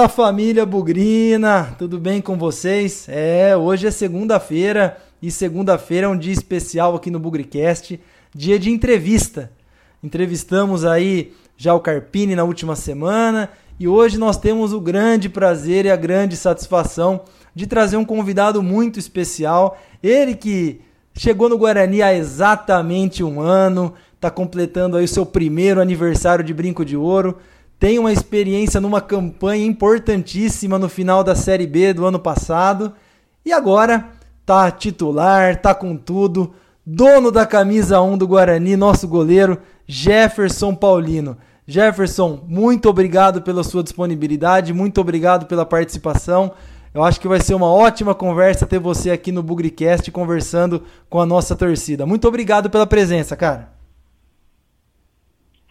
Fala família Bugrina, tudo bem com vocês? É, hoje é segunda-feira e segunda-feira é um dia especial aqui no Bugricast, dia de entrevista. Entrevistamos aí já o Carpini na última semana e hoje nós temos o grande prazer e a grande satisfação de trazer um convidado muito especial. Ele que chegou no Guarani há exatamente um ano, está completando aí o seu primeiro aniversário de Brinco de Ouro tem uma experiência numa campanha importantíssima no final da Série B do ano passado e agora tá titular, tá com tudo. Dono da camisa 1 do Guarani, nosso goleiro Jefferson Paulino. Jefferson, muito obrigado pela sua disponibilidade, muito obrigado pela participação. Eu acho que vai ser uma ótima conversa ter você aqui no Bugricast conversando com a nossa torcida. Muito obrigado pela presença, cara.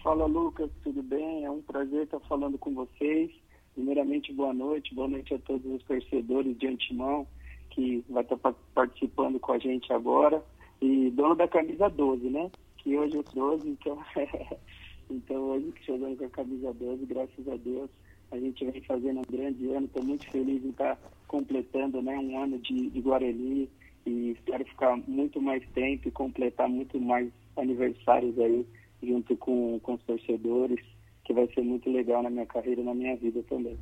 Fala Lucas, tudo bem? É um prazer estar falando com vocês. Primeiramente, boa noite, boa noite a todos os torcedores de antemão que vai estar participando com a gente agora. E dono da camisa 12, né? Que hoje eu trouxe, então, então hoje que jogando com a camisa 12, graças a Deus, a gente vem fazendo um grande ano. Estou muito feliz em estar completando né, um ano de, de Guarani e espero ficar muito mais tempo e completar muito mais aniversários aí junto com, com os torcedores, que vai ser muito legal na minha carreira e na minha vida também.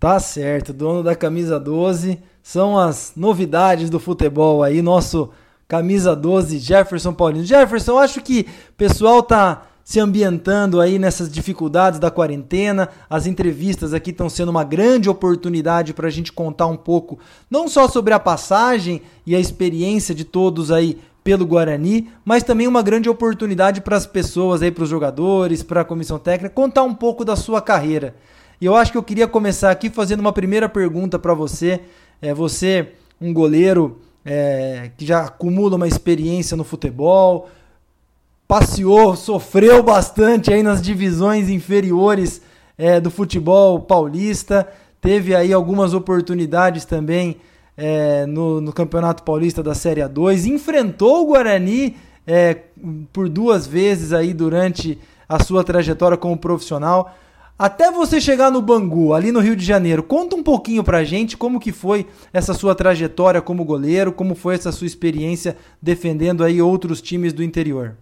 Tá certo, dono da camisa 12, são as novidades do futebol aí, nosso camisa 12 Jefferson Paulino. Jefferson, acho que o pessoal tá se ambientando aí nessas dificuldades da quarentena. As entrevistas aqui estão sendo uma grande oportunidade para a gente contar um pouco, não só sobre a passagem e a experiência de todos aí pelo Guarani, mas também uma grande oportunidade para as pessoas aí, para os jogadores, para a comissão técnica, contar um pouco da sua carreira. E eu acho que eu queria começar aqui fazendo uma primeira pergunta para você. É, você, um goleiro é, que já acumula uma experiência no futebol, passeou, sofreu bastante aí nas divisões inferiores é, do futebol paulista, teve aí algumas oportunidades também é, no, no, Campeonato Paulista da Série A2, enfrentou o Guarani é, por duas vezes aí durante a sua trajetória como profissional. Até você chegar no Bangu, ali no Rio de Janeiro, conta um pouquinho pra gente como que foi essa sua trajetória como goleiro, como foi essa sua experiência defendendo aí outros times do interior.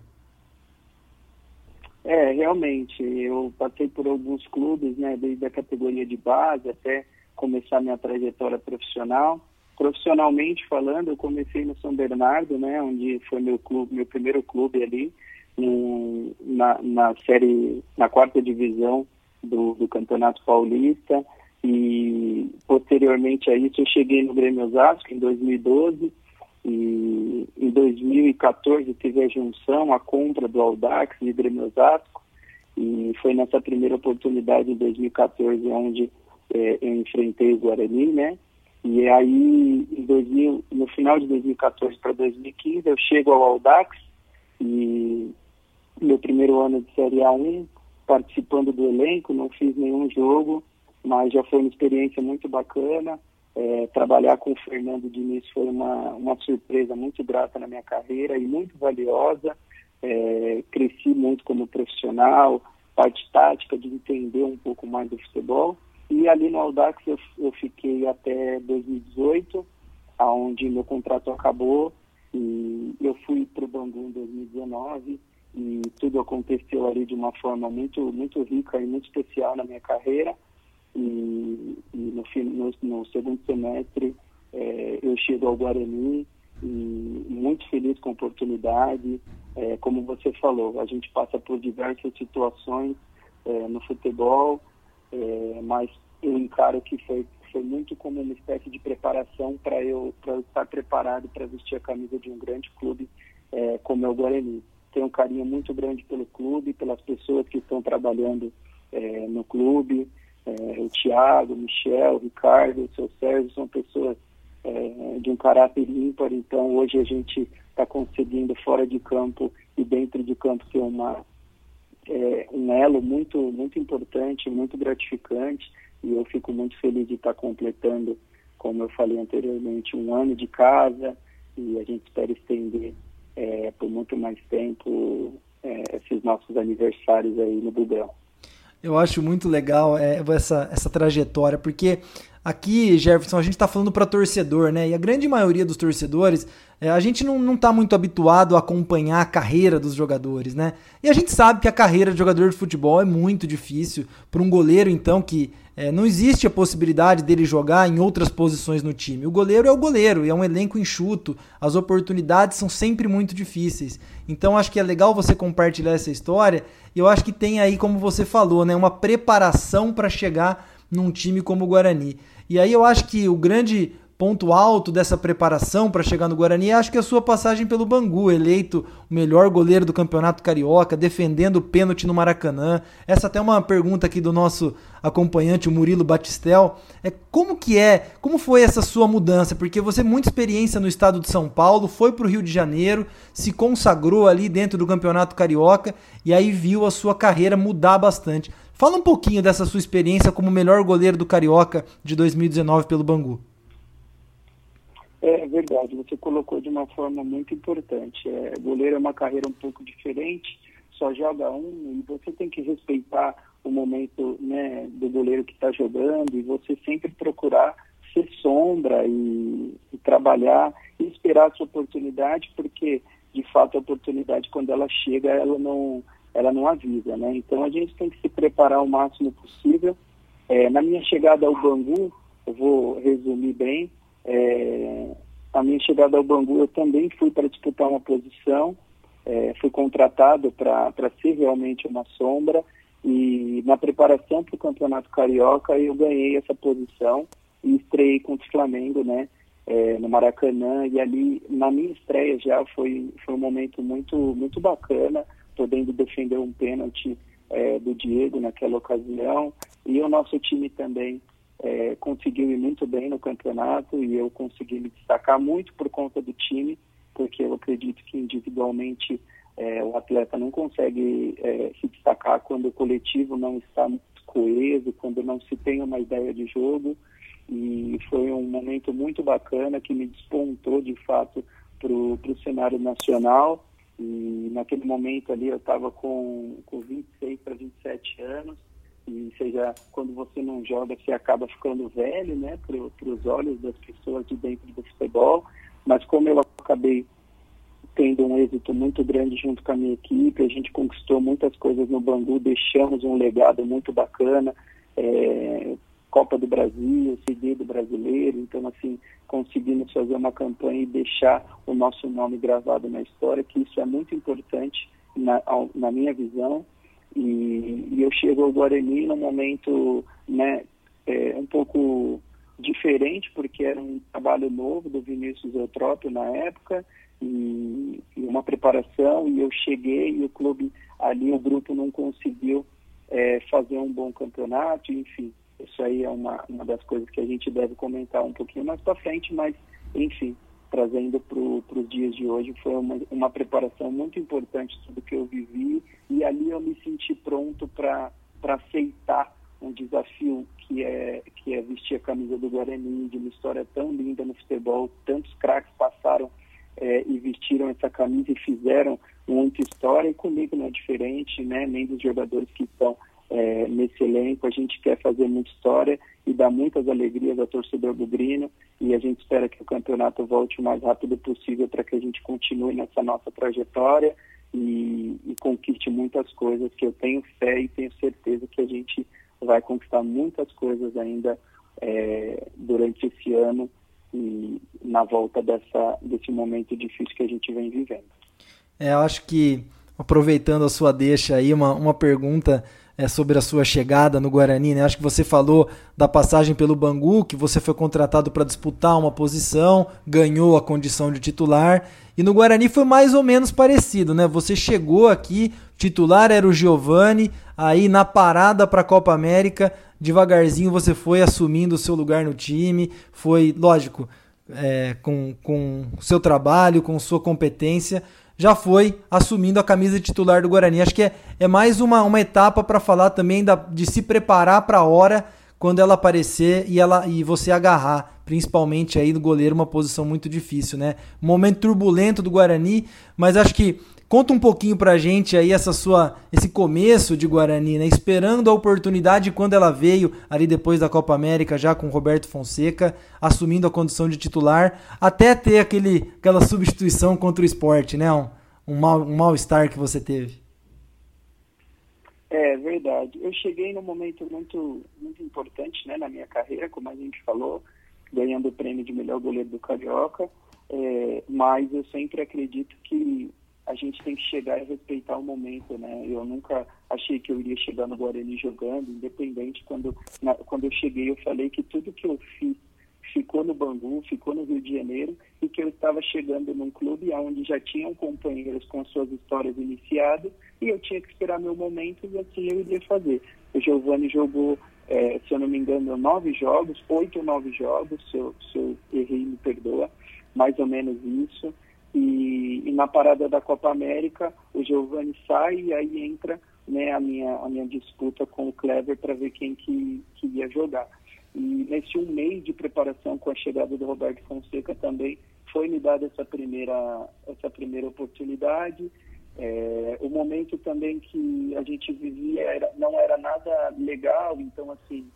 É, realmente, eu passei por alguns clubes, né, desde a categoria de base até começar minha trajetória profissional. Profissionalmente falando, eu comecei no São Bernardo, né, onde foi meu clube, meu primeiro clube ali, no, na, na série, na quarta divisão do, do Campeonato Paulista. E posteriormente a isso eu cheguei no Grêmio Osasco em 2012 e em 2014 teve a junção, a compra do Audax e Grêmio Osasco e foi nessa primeira oportunidade em 2014 onde é, eu enfrentei o Guarani, né? E aí, em 2000, no final de 2014 para 2015, eu chego ao Audax e meu primeiro ano de Série A1, participando do elenco, não fiz nenhum jogo, mas já foi uma experiência muito bacana. É, trabalhar com o Fernando Diniz foi uma, uma surpresa muito grata na minha carreira e muito valiosa. É, cresci muito como profissional, parte tática, de entender um pouco mais do futebol. E ali no Audax eu, eu fiquei até 2018, aonde meu contrato acabou e eu fui para o Bangu em 2019 e tudo aconteceu ali de uma forma muito muito rica e muito especial na minha carreira. E, e no, no, no, segundo semestre é, eu chego ao Guarani e muito feliz com a oportunidade. É, como você falou a gente passa por diversas situações é, no futebol mas eu encaro que foi, foi muito como uma espécie de preparação para eu, eu estar preparado para vestir a camisa de um grande clube é, como é o Guarani. Tenho um carinho muito grande pelo clube, pelas pessoas que estão trabalhando é, no clube. É, o Thiago, o Michel, o Ricardo, o seu Sérgio são pessoas é, de um caráter ímpar, então hoje a gente está conseguindo fora de campo e dentro de campo ter uma, é, um elo muito, muito importante, muito gratificante e eu fico muito feliz de estar completando, como eu falei anteriormente, um ano de casa e a gente espera estender é, por muito mais tempo é, esses nossos aniversários aí no Bugão. Eu acho muito legal é, essa, essa trajetória, porque aqui, Jefferson, a gente está falando para torcedor, né? E a grande maioria dos torcedores, é, a gente não, não tá muito habituado a acompanhar a carreira dos jogadores, né? E a gente sabe que a carreira de jogador de futebol é muito difícil. Para um goleiro, então, que é, não existe a possibilidade dele jogar em outras posições no time. O goleiro é o goleiro, e é um elenco enxuto, as oportunidades são sempre muito difíceis. Então acho que é legal você compartilhar essa história, e eu acho que tem aí, como você falou, né, uma preparação para chegar num time como o Guarani. E aí eu acho que o grande ponto alto dessa preparação para chegar no Guarani, acho que é a sua passagem pelo Bangu, eleito o melhor goleiro do Campeonato Carioca, defendendo o pênalti no Maracanã. Essa até é uma pergunta aqui do nosso acompanhante, o Murilo Batistel, é como que é, como foi essa sua mudança? Porque você muita experiência no estado de São Paulo, foi para o Rio de Janeiro, se consagrou ali dentro do Campeonato Carioca e aí viu a sua carreira mudar bastante. Fala um pouquinho dessa sua experiência como melhor goleiro do Carioca de 2019 pelo Bangu. É verdade, você colocou de uma forma muito importante. É, goleiro é uma carreira um pouco diferente, só joga um e você tem que respeitar o momento né, do goleiro que está jogando e você sempre procurar ser sombra e, e, trabalhar e esperar a sua oportunidade, porque de fato a oportunidade quando ela chega ela não ela não avisa, né? Então a gente tem que se preparar o máximo possível. É, na minha chegada ao Bangu, eu vou resumir bem, é, a minha chegada ao Bangu, eu também fui para disputar uma posição, é, fui contratado para ser realmente uma sombra. E na preparação para o Campeonato Carioca eu ganhei essa posição e estreiei contra o Flamengo, né, é, no Maracanã. E ali na minha estreia já foi, foi um momento muito, muito bacana, podendo defender um pênalti é, do Diego naquela ocasião. E o nosso time também é, conseguiu ir muito bem no campeonato e eu consegui me destacar muito por conta do time, porque eu acredito que individualmente é, o atleta não consegue é, se destacar quando o coletivo não está coeso, quando não se tem uma ideia de jogo. E foi um momento muito bacana que me despontou de fato para o cenário nacional. E naquele momento ali eu estava com, com 26 para 27 anos e seja quando você não joga você acaba ficando velho né para os olhos das pessoas de dentro do futebol. Mas como eu acabei tendo um êxito muito grande junto com a minha equipe a gente conquistou muitas coisas no Bangu deixamos um legado muito bacana é, Copa do Brasil CD do brasileiro. Então assim conseguimos fazer uma campanha e deixar o nosso nome gravado na história que isso é muito importante na, na minha visão e, e eu chego ao Guarani num momento né, é, um pouco diferente, porque era um trabalho novo do Vinícius Eutrópio na época, e, e, uma preparação, e eu cheguei e o clube ali, o grupo não conseguiu é, fazer um bom campeonato, enfim, isso aí é uma, uma das coisas que a gente deve comentar um pouquinho mais para frente, mas enfim, trazendo para os dias de hoje. Foi uma, uma preparação muito importante tudo que eu vivi e ali eu me senti pronto para aceitar um desafio que é, que é vestir a camisa do Guarani, de uma história tão linda no futebol, tantos craques passaram é, e vestiram essa camisa e fizeram muita história, e comigo não é diferente, né? nem dos jogadores que estão é, nesse elenco. A gente quer fazer muita história e dar muitas alegrias ao torcedor bugrino e a gente espera que o campeonato volte o mais rápido possível para que a gente continue nessa nossa trajetória e, e conquiste muitas coisas que eu tenho fé e tenho certeza que a gente vai conquistar muitas coisas ainda é, durante esse ano e na volta dessa, desse momento difícil que a gente vem vivendo. É, eu acho que, aproveitando a sua deixa aí, uma, uma pergunta é, sobre a sua chegada no Guarani, né? Acho que você falou da passagem pelo Bangu, que você foi contratado para disputar uma posição, ganhou a condição de titular. E no Guarani foi mais ou menos parecido, né? Você chegou aqui, titular era o Giovani, aí na parada para a Copa América, devagarzinho você foi assumindo o seu lugar no time, foi, lógico, é, com, com seu trabalho, com sua competência, já foi assumindo a camisa titular do Guarani. Acho que é, é mais uma, uma etapa para falar também da, de se preparar para a hora quando ela aparecer e ela e você agarrar, principalmente aí no goleiro, uma posição muito difícil, né? Momento turbulento do Guarani, mas acho que Conta um pouquinho pra gente aí essa sua esse começo de Guarani, né? Esperando a oportunidade quando ela veio ali depois da Copa América já com Roberto Fonseca, assumindo a condição de titular, até ter aquele aquela substituição contra o esporte, né? Um, um mal um mal-estar que você teve. É verdade. Eu cheguei num momento muito muito importante, né, na minha carreira, como a gente falou, ganhando o prêmio de melhor goleiro do Carioca. É, mas eu sempre acredito que a gente tem que chegar e respeitar o momento, né? Eu nunca achei que eu iria chegar no Guarani jogando, independente. Quando, na, quando eu cheguei, eu falei que tudo que eu fiz ficou no Bangu, ficou no Rio de Janeiro e que eu estava chegando num clube onde já tinham companheiros com suas histórias iniciadas e eu tinha que esperar meu momento e assim eu iria fazer. O Giovanni jogou, é, se eu não me engano, nove jogos, oito ou nove jogos, se eu, se eu errei, me perdoa, mais ou menos isso. E, e, na parada da Copa América, o Giovanni sai e aí entra né, a, minha, a minha disputa com o Clever para ver quem que, que ia jogar. E nesse um mês de preparação com a chegada do Roberto Fonseca também foi me dada essa primeira, essa primeira oportunidade. É, o momento também que a gente vivia era, não era nada legal, então assim,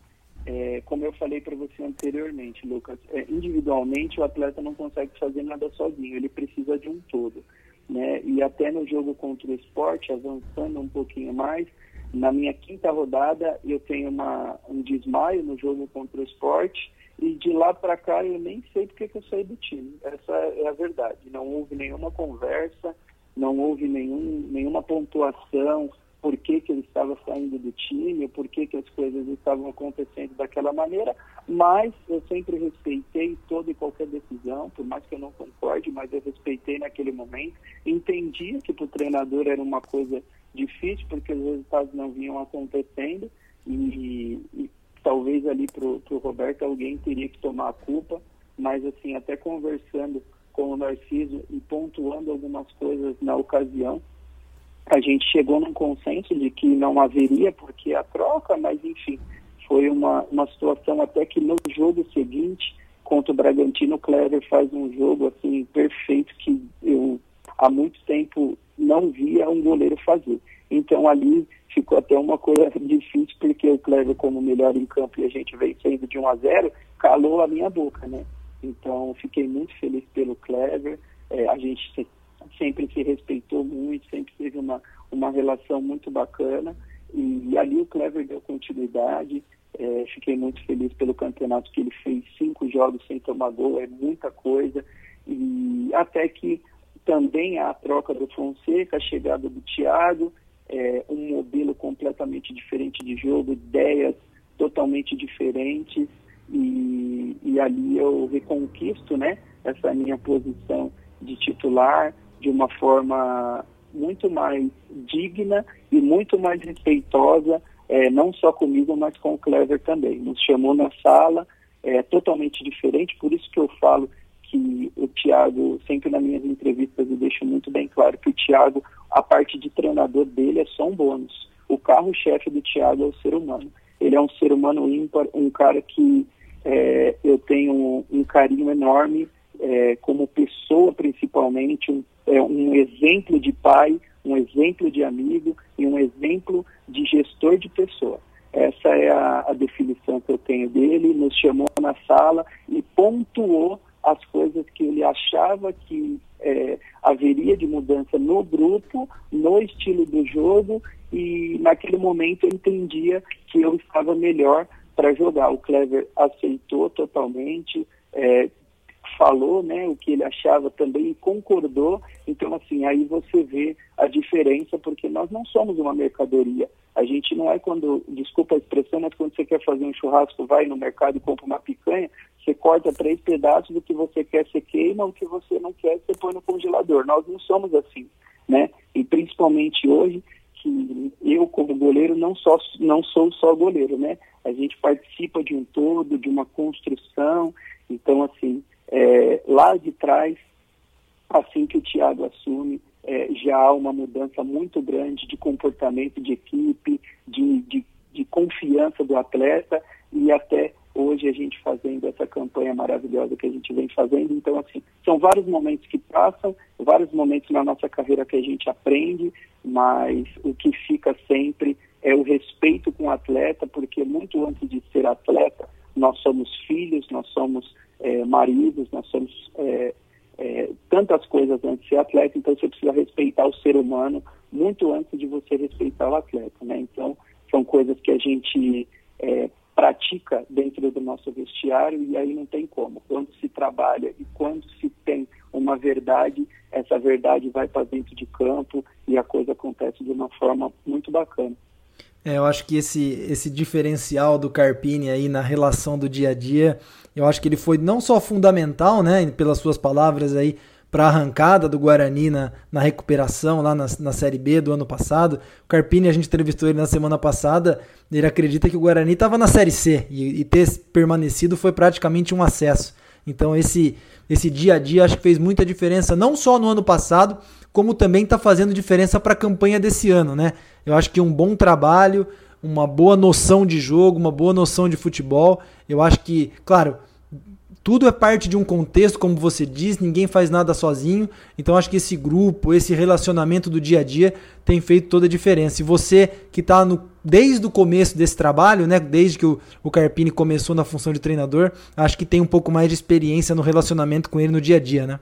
é, como eu falei para você anteriormente, Lucas, é, individualmente o atleta não consegue fazer nada sozinho, ele precisa de um todo. Né? E até no jogo contra o esporte, avançando um pouquinho mais, na minha quinta rodada eu tenho uma, um desmaio no jogo contra o esporte e de lá para cá eu nem sei porque que eu saí do time. Essa é a verdade. Não houve nenhuma conversa, não houve nenhum, nenhuma pontuação, por que, que ele estava saindo do time, por que, que as coisas estavam acontecendo daquela maneira, mas eu sempre respeitei toda e qualquer decisão, por mais que eu não concorde, mas eu respeitei naquele momento, entendia que para o treinador era uma coisa difícil, porque os resultados não vinham acontecendo, e, e talvez ali para o Roberto alguém teria que tomar a culpa, mas assim, até conversando com o Narciso e pontuando algumas coisas na ocasião, a gente chegou num consenso de que não haveria porque a troca, mas enfim, foi uma, uma situação até que no jogo seguinte, contra o Bragantino, o Clever faz um jogo assim perfeito que eu há muito tempo não via um goleiro fazer. Então ali ficou até uma coisa difícil, porque o Clever, como melhor em campo e a gente veio saindo de 1 a 0, calou a minha boca, né? Então fiquei muito feliz pelo Clever. É, a gente sempre se respeitou muito, sempre teve uma, uma relação muito bacana. E, e ali o Clever deu continuidade. É, fiquei muito feliz pelo campeonato que ele fez, cinco jogos sem tomar gol, é muita coisa. E até que também a troca do Fonseca, a chegada do Thiago, é, um modelo completamente diferente de jogo, ideias totalmente diferentes. E, e ali eu reconquisto né, essa minha posição de titular, de uma forma muito mais digna e muito mais respeitosa, é, não só comigo, mas com o Clever também. Nos chamou na sala, é totalmente diferente, por isso que eu falo que o Thiago, sempre nas minhas entrevistas, eu deixo muito bem claro que o Thiago, a parte de treinador dele é só um bônus. O carro-chefe do Thiago é o ser humano. Ele é um ser humano ímpar, um cara que é, eu tenho um, um carinho enorme é, como pessoa, principalmente, um é, um exemplo de pai, um exemplo de amigo e um exemplo de gestor de pessoa. Essa é a, a definição que eu tenho dele. Nos chamou na sala e pontuou as coisas que ele achava que é, haveria de mudança no grupo, no estilo do jogo, e naquele momento eu entendia que eu estava melhor para jogar. O Clever aceitou totalmente, é, falou, né, o que ele achava também concordou. Então, assim, aí você vê a diferença, porque nós não somos uma mercadoria. A gente não é quando, desculpa a expressão, mas quando você quer fazer um churrasco, vai no mercado e compra uma picanha, você corta três pedaços do que você quer, você queima, o que você não quer, você põe no congelador. Nós não somos assim, né? E principalmente hoje, que eu como goleiro não, só, não sou só goleiro, né? A gente participa de um todo, de uma construção. Então, assim, é, lá de trás, assim que o Thiago assume, é, já há uma mudança muito grande de comportamento de equipe, de, de, de confiança do atleta. e até hoje a gente fazendo essa campanha maravilhosa que a gente vem fazendo. Então, assim, são vários momentos que passam, vários momentos na nossa carreira que a gente aprende, mas o que fica sempre é o respeito com o atleta, porque muito antes de ser atleta, nós somos filhos, nós somos é, maridos, nós somos é, é, tantas coisas antes de ser atleta, então você precisa respeitar o ser humano muito antes de você respeitar o atleta, né? Então, são coisas que a gente é, pratica dentro do nosso vestiário e aí não tem como. Quando se trabalha e quando se tem uma verdade, essa verdade vai para dentro de campo e a coisa acontece de uma forma muito bacana. É, eu acho que esse, esse diferencial do Carpini aí na relação do dia a dia, eu acho que ele foi não só fundamental, né, pelas suas palavras aí, para a arrancada do Guarani na, na recuperação lá na, na Série B do ano passado. O Carpini, a gente entrevistou ele na semana passada, ele acredita que o Guarani estava na Série C e, e, ter permanecido foi praticamente um acesso. Então esse, esse dia a dia acho que fez muita diferença, não só no ano passado, como também está fazendo diferença para a campanha desse ano. Né? Eu acho que um bom trabalho, uma boa noção de jogo, uma boa noção de futebol. Eu acho que, claro, tudo é parte de um contexto, como você diz, ninguém faz nada sozinho. Então acho que esse grupo, esse relacionamento do dia a dia tem feito toda a diferença. E você que está desde o começo desse trabalho, né, desde que o, o Carpini começou na função de treinador, acho que tem um pouco mais de experiência no relacionamento com ele no dia a dia, né?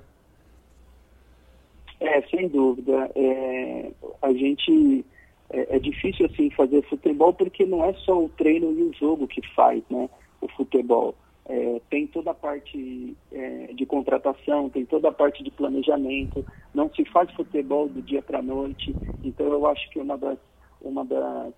É, sem dúvida. É, a gente é, é difícil assim fazer futebol porque não é só o treino e o jogo que faz, né? O futebol é, tem toda a parte é, de contratação, tem toda a parte de planejamento, não se faz futebol do dia para a noite, então eu acho que uma das, uma das,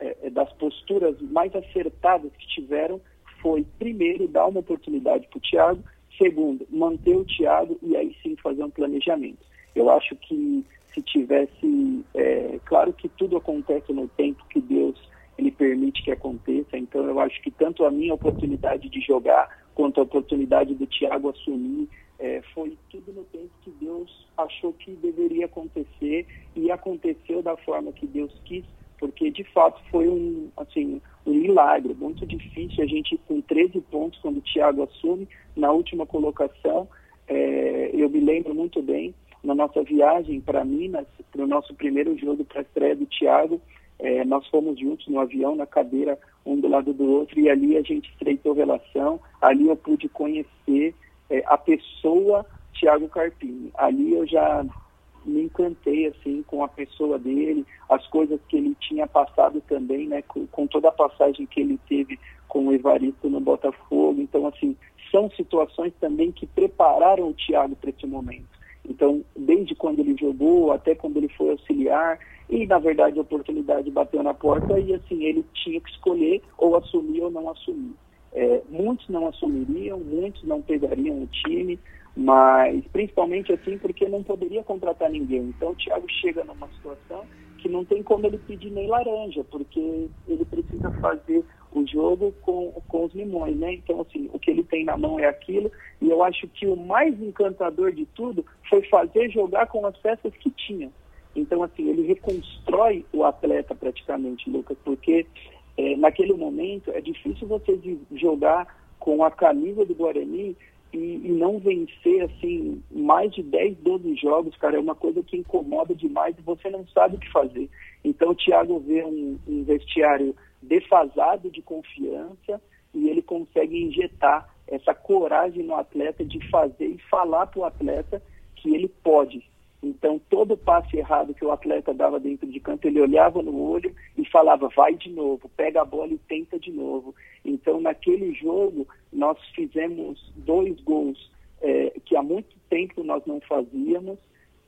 é, é, das posturas mais acertadas que tiveram foi, primeiro, dar uma oportunidade para o Thiago, segundo, manter o Thiago e aí sim fazer um planejamento. Eu acho que se tivesse, é, claro que tudo acontece no tempo que Deus ele permite que aconteça. Então, eu acho que tanto a minha oportunidade de jogar quanto a oportunidade do Thiago assumir é, foi tudo no tempo que Deus achou que deveria acontecer e aconteceu da forma que Deus quis, porque de fato foi um, assim, um milagre, muito difícil a gente com 13 pontos quando o Thiago assume na última colocação. É, eu me lembro muito bem na nossa viagem para Minas, para o nosso primeiro jogo para a estreia do Thiago, é, nós fomos juntos no avião, na cadeira, um do lado do outro, e ali a gente estreitou relação, ali eu pude conhecer é, a pessoa Tiago Carpini. Ali eu já me encantei assim com a pessoa dele, as coisas que ele tinha passado também, né, com, com toda a passagem que ele teve com o Evaristo no Botafogo. Então, assim, são situações também que prepararam o Thiago para esse momento. Então, desde quando ele jogou até quando ele foi auxiliar, e na verdade a oportunidade bateu na porta e assim, ele tinha que escolher ou assumir ou não assumir. É, muitos não assumiriam, muitos não pegariam o time, mas principalmente assim porque não poderia contratar ninguém. Então o Thiago chega numa situação que não tem como ele pedir nem laranja, porque ele precisa fazer o jogo com, com os limões, né? Então, assim, o que ele tem na mão é aquilo, e eu acho que o mais encantador de tudo foi fazer jogar com as peças que tinha. Então, assim, ele reconstrói o atleta praticamente, Lucas, porque é, naquele momento é difícil você jogar com a camisa do Guarani e, e, não vencer, assim, mais de 10, 12 jogos, cara, é uma coisa que incomoda demais e você não sabe o que fazer. Então, o Thiago vê um, um vestiário defasado de confiança e ele consegue injetar essa coragem no atleta de fazer e falar para o atleta que ele pode. Então, todo passe errado que o atleta dava dentro de campo, ele olhava no olho e falava, vai de novo, pega a bola e tenta de novo. Então, naquele jogo, nós fizemos dois gols é, que há muito tempo nós não fazíamos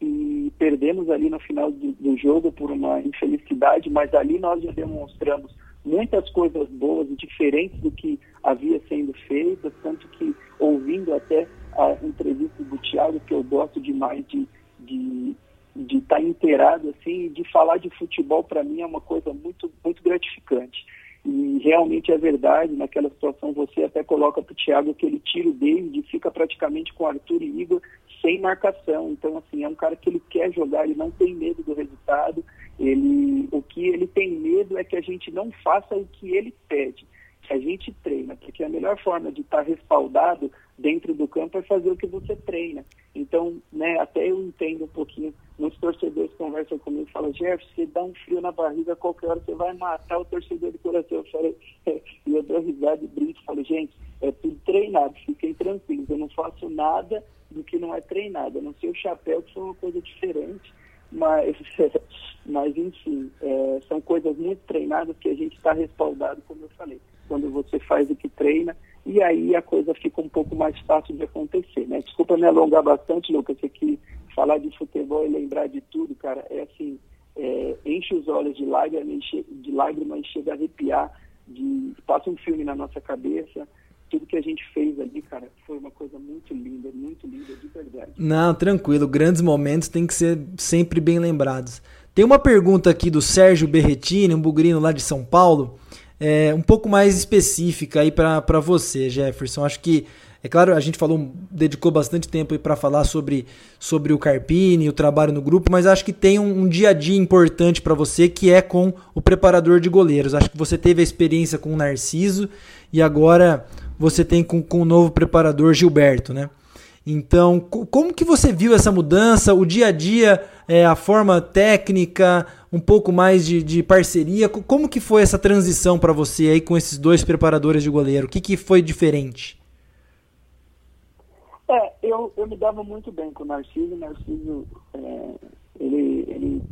e perdemos ali no final do, do jogo por uma infelicidade, mas ali nós já demonstramos muitas coisas boas e diferentes do que havia sendo feito, tanto que ouvindo até a entrevista do Thiago, que eu gosto demais de de estar tá inteirado assim, de falar de futebol para mim é uma coisa muito muito gratificante. E realmente é verdade, naquela situação você até coloca para o Thiago que ele tira o David e fica praticamente com Arthur e Igor sem marcação. Então, assim, é um cara que ele quer jogar, ele não tem medo do resultado. Ele, o que ele tem medo é que a gente não faça o que ele pede. A gente treina, porque a melhor forma de estar respaldado dentro do campo é fazer o que você treina. Então, né, até eu entendo um pouquinho, muitos torcedores conversam comigo e falam, Jeff, você dá um frio na barriga, qualquer hora você vai matar o torcedor de coração. Eu falo, e eu dou risada e brinco, falo, gente, é tudo treinado, fiquem tranquilos, eu não faço nada do que não é treinado, a não ser o chapéu, que foi uma coisa diferente, mas, mas enfim, é, são coisas muito treinadas que a gente está respaldado, como eu falei. Quando você faz o que treina, e aí a coisa fica um pouco mais fácil de acontecer, né? Desculpa me alongar bastante, Lucas, aqui falar de futebol e lembrar de tudo, cara, é assim, é, enche os olhos de lágrimas, de lágrimas chega a arrepiar, de, passa um filme na nossa cabeça, tudo que a gente fez ali, cara, foi uma coisa muito linda, muito linda, de verdade. Não, tranquilo, grandes momentos têm que ser sempre bem lembrados. Tem uma pergunta aqui do Sérgio Berretini, um bugrino lá de São Paulo, é, um pouco mais específica aí para você, Jefferson. Acho que, é claro, a gente falou, dedicou bastante tempo para falar sobre, sobre o Carpini, o trabalho no grupo, mas acho que tem um, um dia a dia importante para você que é com o preparador de goleiros. Acho que você teve a experiência com o Narciso e agora você tem com, com o novo preparador Gilberto, né? Então, como que você viu essa mudança, o dia a dia, é, a forma técnica, um pouco mais de, de parceria? Como que foi essa transição para você aí com esses dois preparadores de goleiro? O que, que foi diferente? É, eu, eu me dava muito bem com o Narciso. O Narciso, é, ele, ele,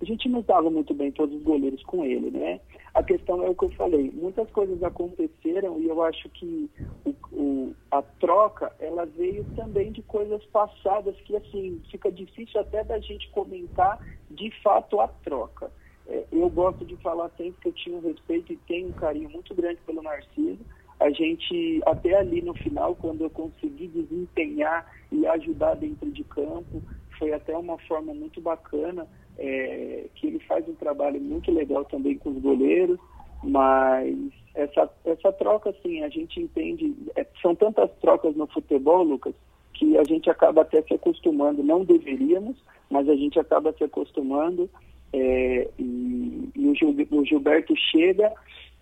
a gente não dava muito bem todos os goleiros com ele, né? A questão é o que eu falei. Muitas coisas aconteceram e eu acho que o, o, a troca ela veio também de coisas passadas que assim fica difícil até da gente comentar de fato a troca. É, eu gosto de falar sempre que eu tinha um respeito e tenho um carinho muito grande pelo Narciso. A gente, até ali no final, quando eu consegui desempenhar e ajudar dentro de campo, foi até uma forma muito bacana é, que ele faz um trabalho muito legal também com os goleiros, mas essa, essa troca, assim, a gente entende, é, são tantas trocas no futebol, Lucas, que a gente acaba até se acostumando, não deveríamos, mas a gente acaba se acostumando, é, e, e o, Gil, o, Gilberto chega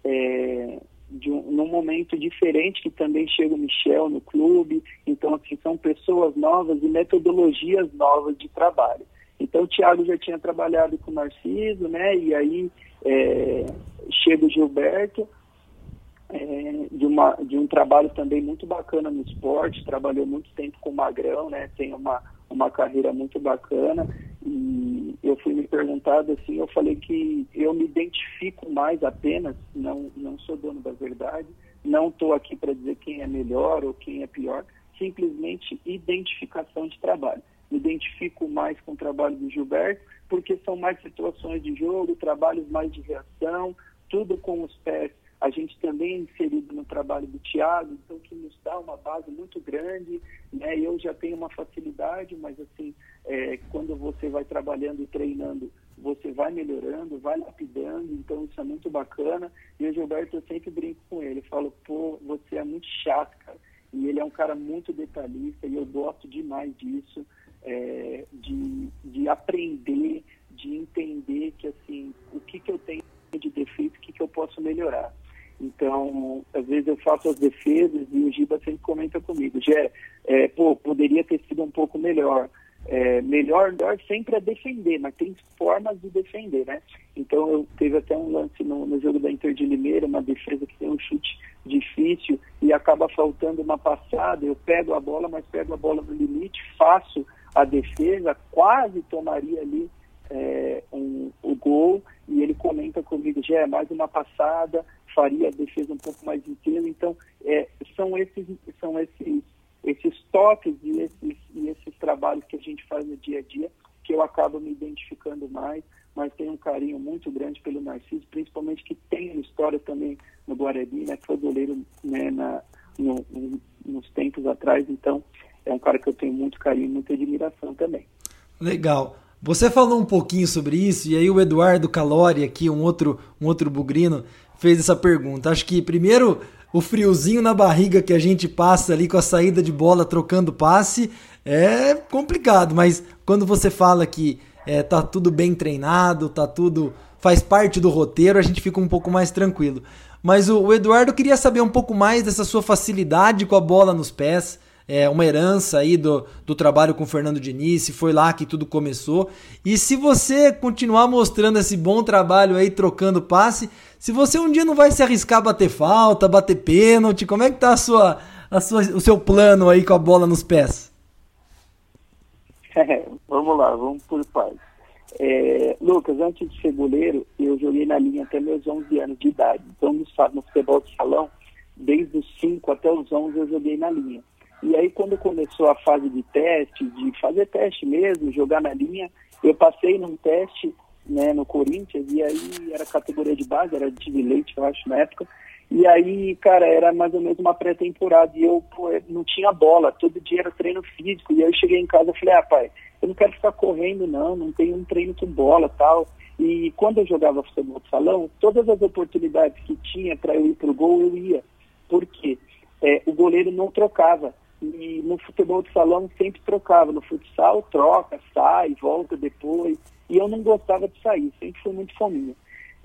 é, de um, num momento diferente, que também chega o Michel no clube, então, assim, são pessoas novas e metodologias novas de trabalho. Então o Thiago já tinha trabalhado com o Narciso, né? E aí é, chega o Gilberto, é, de, uma, de um trabalho também muito bacana no esporte, trabalhou muito tempo com o Magrão, né? Tem uma, uma carreira muito bacana. E eu fui me perguntado assim, eu falei que eu me identifico mais apenas, não, não sou dono da verdade, não estou aqui para dizer quem é melhor ou quem é pior, simplesmente identificação de trabalho me identifico mais com o trabalho do Gilberto, porque são mais situações de jogo, trabalhos mais de reação, tudo com os pés. A gente também é inserido no trabalho do Thiago, então que nos dá uma base muito grande. Né? Eu já tenho uma facilidade, mas assim, é, quando você vai trabalhando e treinando, você vai melhorando, vai lapidando, então isso é muito bacana. E o Gilberto, eu sempre brinco com ele, falo, pô, você é muito chato, cara. E ele é um cara muito detalhista e eu gosto demais disso é, de, de aprender, de entender que assim, o que, que eu tenho de defeito, o que, que eu posso melhorar. Então, às vezes eu faço as defesas e o Giba sempre comenta comigo, Gé, é, pô, poderia ter sido um pouco melhor. É, melhor, melhor sempre é defender, mas tem formas de defender, né? Então eu teve até um lance no, no jogo da Inter de Limeira, uma defesa que tem um chute difícil e acaba faltando uma passada, eu pego a bola, mas pego a bola no limite, faço a defesa, quase tomaria ali é, um, o gol, e ele comenta comigo, já é mais uma passada, faria a defesa um pouco mais inteira. Então, é, são esses, são esses, esses toques e esses, e esses trabalhos que a gente faz no dia a dia que eu acabo me identificando mais, mas tenho um carinho muito grande pelo Narciso, principalmente que tem história também no Guarani, né, que foi goleiro né, na, no, no, nos tempos atrás, então é um cara que eu tenho muito carinho, muita admiração também. Legal. Você falou um pouquinho sobre isso, e aí o Eduardo Calori, aqui, um outro, um outro bugrino, fez essa pergunta. Acho que primeiro o friozinho na barriga que a gente passa ali com a saída de bola trocando passe é complicado, mas quando você fala que é, tá tudo bem treinado, tá tudo faz parte do roteiro, a gente fica um pouco mais tranquilo. Mas o, o Eduardo queria saber um pouco mais dessa sua facilidade com a bola nos pés é, uma herança aí do, do trabalho com Fernando Diniz, foi lá que tudo começou. E se você continuar mostrando esse bom trabalho aí, trocando passe, se você um dia não vai se arriscar a bater falta, bater pênalti, como é que tá a sua, a sua, o seu plano aí com a bola nos pés? É, vamos lá, vamos por partes. É, Lucas, antes de ser goleiro, eu joguei na linha até meus 11 anos de idade. Então, no, no futebol de salão, desde os 5 até os 11 eu joguei na linha. E aí, quando começou a fase de teste, de fazer teste mesmo, jogar na linha, eu passei num teste né, no Corinthians, e aí era categoria de base, era de leite, eu acho, na época. E aí, cara, era mais ou menos uma pré-temporada, e eu pô, não tinha bola, todo dia era treino físico. E aí eu cheguei em casa e falei, ah, pai, eu não quero ficar correndo, não, não tenho um treino com bola tal. E quando eu jogava futebol de salão, todas as oportunidades que tinha para eu ir pro gol, eu ia. Por quê? É, o goleiro não trocava. E no futebol de salão sempre trocava. No futsal, troca, sai, volta depois. E eu não gostava de sair, sempre fui muito fominha.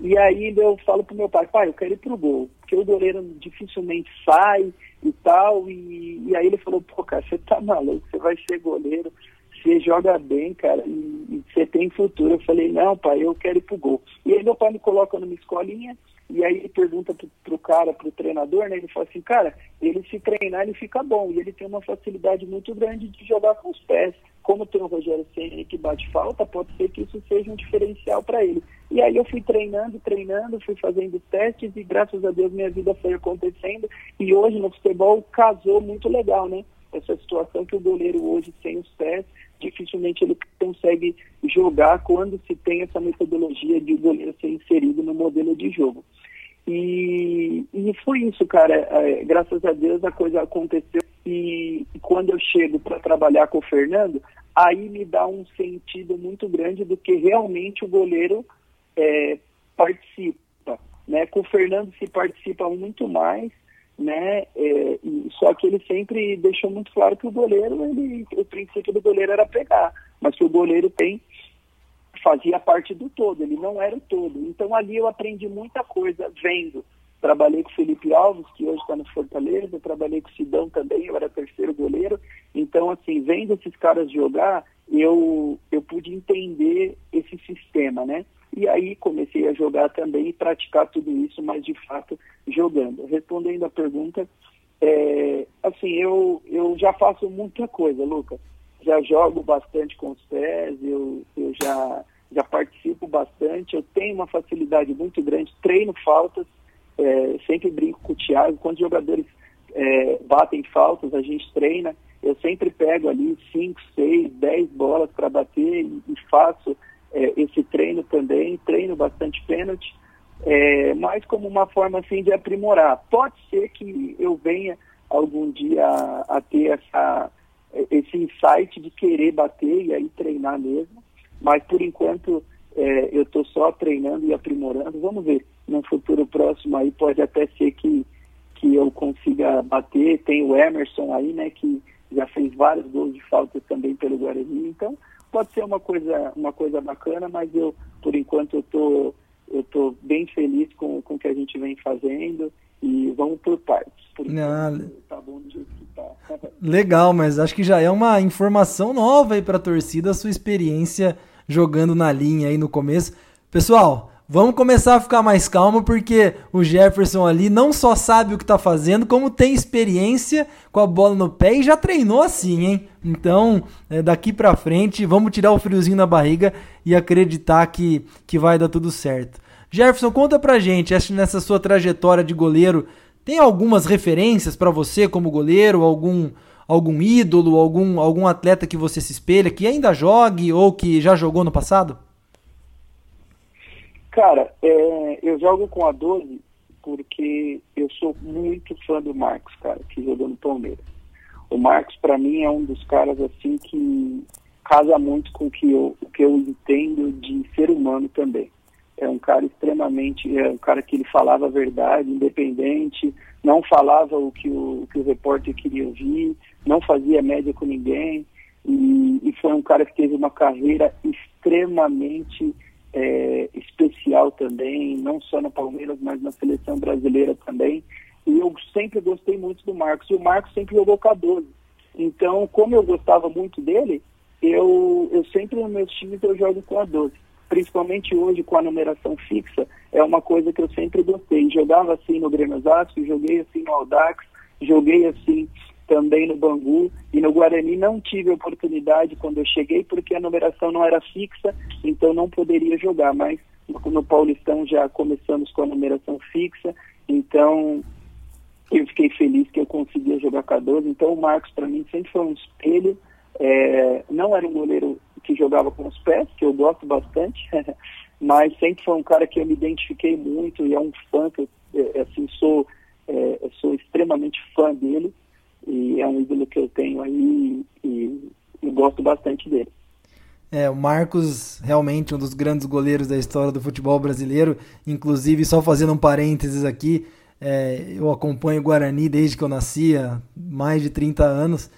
E aí eu falo pro meu pai, pai, eu quero ir pro gol, porque o goleiro dificilmente sai e tal. E, e aí ele falou, pô, cara, você tá maluco, você vai ser goleiro, você joga bem, cara, e, e você tem futuro. Eu falei, não, pai, eu quero ir pro gol. E aí meu pai me coloca numa escolinha e aí ele pergunta pro, pro cara, pro treinador, né? Ele fala assim, cara, ele se treinar, ele fica bom. E ele tem uma facilidade muito grande de jogar com os pés. Como tem o Rogério Senna que bate falta, pode ser que isso seja um diferencial para ele. E aí eu fui treinando, treinando, fui fazendo testes e graças a Deus minha vida foi acontecendo. E hoje no futebol casou muito legal, né? Essa situação que o goleiro hoje sem os pés dificilmente ele consegue jogar quando se tem essa metodologia de goleiro ser inserido no modelo de jogo. E, e foi isso, cara. É, graças a Deus a coisa aconteceu. E, e quando eu chego para trabalhar com o Fernando, aí me dá um sentido muito grande do que realmente o goleiro é, participa. Né? Com o Fernando se participa muito mais né? É, só que ele sempre deixou muito claro que o goleiro, ele, o princípio do goleiro era pegar, mas que o goleiro tem fazia parte do todo, ele não era o todo. Então ali eu aprendi muita coisa vendo. Trabalhei com o Felipe Alves, que hoje está no Fortaleza, trabalhei com o Sidão também, eu era terceiro goleiro. Então, assim, vendo esses caras jogar, eu, eu pude entender esse sistema, né? E aí comecei a jogar também e praticar tudo isso, mas de fato jogando. Respondendo a pergunta, é, assim, eu, eu já faço muita coisa, Lucas. Já jogo bastante com os pés, eu, eu já, já participo bastante, eu tenho uma facilidade muito grande, treino faltas, é, sempre brinco com o Thiago, quando os jogadores é, batem faltas, a gente treina, eu sempre pego ali 5, 6, 10 bolas para bater e, e faço é, esse treino também, treino bastante pênalti, é, mas como uma forma assim de aprimorar. Pode ser que eu venha algum dia a, a ter essa, esse insight de querer bater e aí treinar mesmo, mas por enquanto é, eu estou só treinando e aprimorando. Vamos ver, no futuro próximo aí pode até ser que, que eu consiga bater. Tem o Emerson aí, né, que já fez vários gols de falta também pelo Guarani, então pode ser uma coisa, uma coisa bacana, mas eu, por enquanto, eu tô, eu tô bem feliz com, com o que a gente vem fazendo e vamos por partes. Por enquanto, tá bom do jeito que tá. Legal, mas acho que já é uma informação nova aí para a torcida, a sua experiência jogando na linha aí no começo. Pessoal, Vamos começar a ficar mais calmo porque o Jefferson ali não só sabe o que está fazendo, como tem experiência com a bola no pé e já treinou assim, hein? Então, é, daqui para frente, vamos tirar o friozinho na barriga e acreditar que, que vai dar tudo certo. Jefferson, conta pra gente, nessa sua trajetória de goleiro, tem algumas referências para você como goleiro, algum algum ídolo, algum algum atleta que você se espelha, que ainda jogue ou que já jogou no passado? Cara, é, eu jogo com a 12 porque eu sou muito fã do Marcos, cara, que jogou no Palmeiras. O Marcos, para mim, é um dos caras assim que casa muito com o que eu, o que eu entendo de ser humano também. É um cara extremamente, é um cara que ele falava a verdade, independente, não falava o que o, o que o repórter queria ouvir, não fazia média com ninguém, e, e foi um cara que teve uma carreira extremamente é, especial também, não só no Palmeiras, mas na seleção brasileira também. E eu sempre gostei muito do Marcos. E o Marcos sempre jogou com a 12. Então, como eu gostava muito dele, eu, eu sempre nos meus times eu jogo com a 12. Principalmente hoje com a numeração fixa, é uma coisa que eu sempre gostei. Jogava assim no Grêmio Osasco, joguei assim no Audax, joguei assim também no Bangu e no Guarani não tive oportunidade quando eu cheguei porque a numeração não era fixa, então não poderia jogar, mas no Paulistão já começamos com a numeração fixa, então eu fiquei feliz que eu conseguia jogar com a 12, então o Marcos para mim sempre foi um espelho, é, não era um goleiro que jogava com os pés, que eu gosto bastante, mas sempre foi um cara que eu me identifiquei muito e é um fã que eu, é, assim, sou, é, sou extremamente fã dele e é um ídolo que eu tenho aí e, e gosto bastante dele. É, o Marcos realmente um dos grandes goleiros da história do futebol brasileiro. Inclusive, só fazendo um parênteses aqui, é, eu acompanho o Guarani desde que eu nasci, há mais de 30 anos.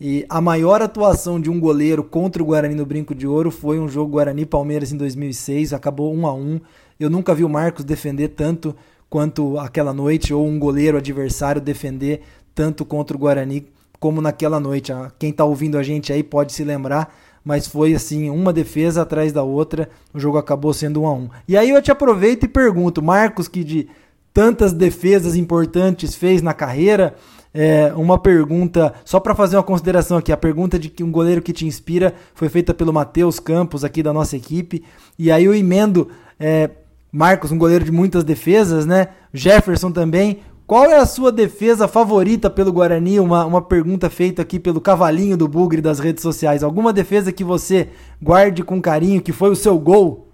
E a maior atuação de um goleiro contra o Guarani no Brinco de Ouro foi um jogo Guarani-Palmeiras em 2006, acabou 1 a 1 Eu nunca vi o Marcos defender tanto quanto aquela noite, ou um goleiro adversário defender tanto contra o Guarani como naquela noite. Quem está ouvindo a gente aí pode se lembrar, mas foi assim, uma defesa atrás da outra, o jogo acabou sendo 1 a 1 E aí eu te aproveito e pergunto, Marcos, que de tantas defesas importantes fez na carreira, é, uma pergunta, só para fazer uma consideração aqui, a pergunta de que um goleiro que te inspira foi feita pelo Matheus Campos, aqui da nossa equipe, e aí eu emendo é, Marcos, um goleiro de muitas defesas, né? Jefferson também. Qual é a sua defesa favorita pelo Guarani? Uma, uma pergunta feita aqui pelo cavalinho do Bugre das redes sociais. Alguma defesa que você guarde com carinho, que foi o seu gol?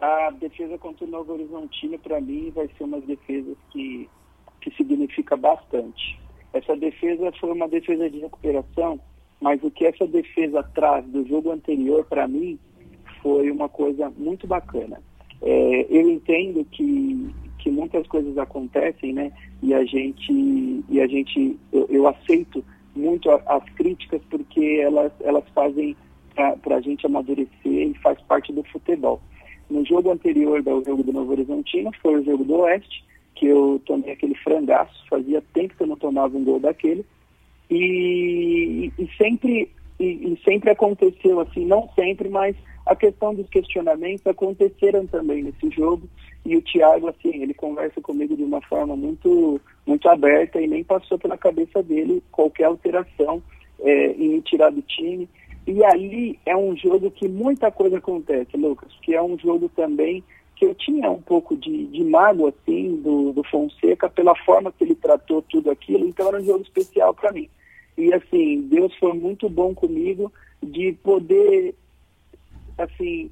A defesa contra o Novo Horizontino, para mim, vai ser uma defesa que que significa bastante. Essa defesa foi uma defesa de recuperação, mas o que essa defesa traz do jogo anterior, para mim, foi uma coisa muito bacana. É, eu entendo que, que muitas coisas acontecem, né? E a gente, e a gente eu, eu aceito muito as críticas porque elas, elas fazem para a gente amadurecer e faz parte do futebol. No jogo anterior do jogo do Novo Horizontino, foi o jogo do Oeste, que eu tomei aquele frangaço, fazia tempo que eu não tomava um gol daquele, e, e sempre e, e, sempre aconteceu assim, não sempre, mas a questão dos questionamentos aconteceram também nesse jogo, e o Thiago, assim, ele conversa comigo de uma forma muito, muito aberta e nem passou pela cabeça dele qualquer alteração é, em me tirar do time, e ali é um jogo que muita coisa acontece, Lucas, que é um jogo também que eu tinha um pouco de, de mágoa, assim, do, do Fonseca pela forma que ele tratou tudo aquilo, então era um jogo especial para mim. E, assim, Deus foi muito bom comigo de poder, assim,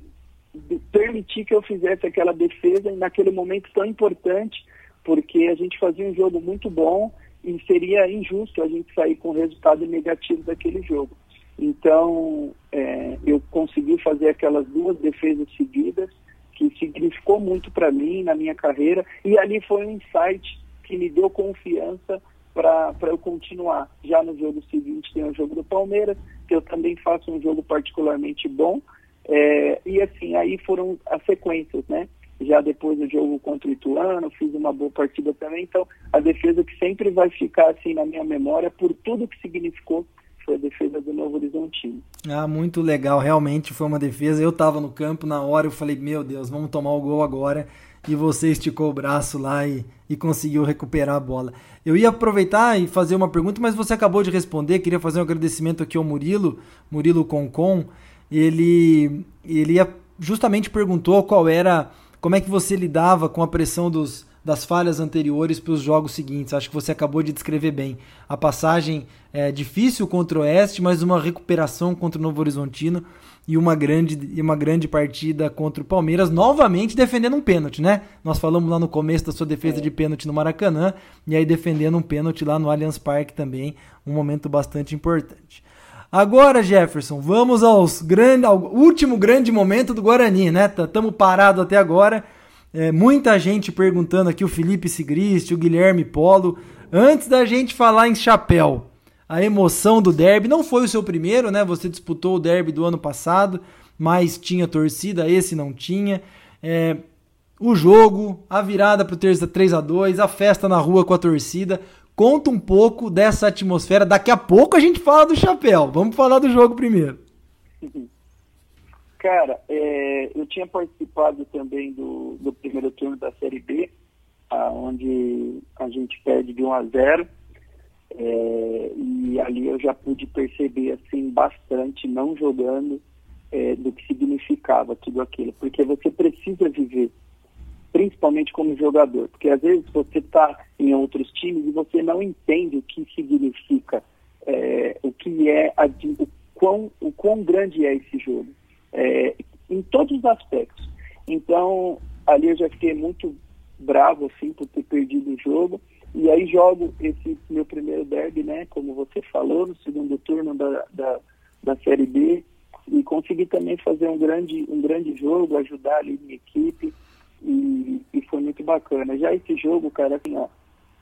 permitir que eu fizesse aquela defesa naquele momento tão importante, porque a gente fazia um jogo muito bom e seria injusto a gente sair com resultado negativo daquele jogo. Então, é, eu consegui fazer aquelas duas defesas seguidas que significou muito para mim na minha carreira e ali foi um insight que me deu confiança para eu continuar. Já no jogo seguinte tem o jogo do Palmeiras, que eu também faço um jogo particularmente bom, é, e assim, aí foram as sequências, né? Já depois do jogo contra o Ituano, fiz uma boa partida também, então a defesa que sempre vai ficar assim na minha memória por tudo que significou foi a defesa do Novo Horizontino. Ah, muito legal, realmente foi uma defesa. Eu estava no campo na hora, eu falei, meu Deus, vamos tomar o gol agora. E você esticou o braço lá e, e conseguiu recuperar a bola. Eu ia aproveitar e fazer uma pergunta, mas você acabou de responder. Queria fazer um agradecimento aqui ao Murilo, Murilo Concon. Ele, ele justamente perguntou qual era, como é que você lidava com a pressão dos, das falhas anteriores para os jogos seguintes. Acho que você acabou de descrever bem. A passagem é difícil contra o Oeste, mas uma recuperação contra o Novo Horizontino e uma grande, e uma grande partida contra o Palmeiras, novamente defendendo um pênalti, né? Nós falamos lá no começo da sua defesa de pênalti no Maracanã, e aí defendendo um pênalti lá no Allianz Parque também, um momento bastante importante. Agora, Jefferson, vamos aos grande, ao último grande momento do Guarani, né? Estamos parados até agora é, muita gente perguntando aqui, o Felipe Sigrist, o Guilherme Polo. Antes da gente falar em chapéu, a emoção do derby não foi o seu primeiro, né? Você disputou o derby do ano passado mas tinha torcida, esse não tinha. É, o jogo, a virada para o terça 3 a 2 a festa na rua com a torcida. Conta um pouco dessa atmosfera. Daqui a pouco a gente fala do chapéu. Vamos falar do jogo primeiro. Cara, é, eu tinha participado também do, do primeiro turno da Série B, onde a gente perde de 1 a 0. É, e ali eu já pude perceber assim bastante, não jogando, é, do que significava tudo aquilo. Porque você precisa viver, principalmente como jogador. Porque às vezes você está em outros times e você não entende o que significa, é, o que é, a, o, quão, o quão grande é esse jogo é, em todos os aspectos. Então, ali eu já fiquei muito bravo, assim, por ter perdido o jogo. E aí jogo esse meu primeiro derby, né, como você falou, no segundo turno da, da, da Série B. E consegui também fazer um grande, um grande jogo, ajudar ali minha equipe. E, e foi muito bacana. Já esse jogo, cara, assim, ó,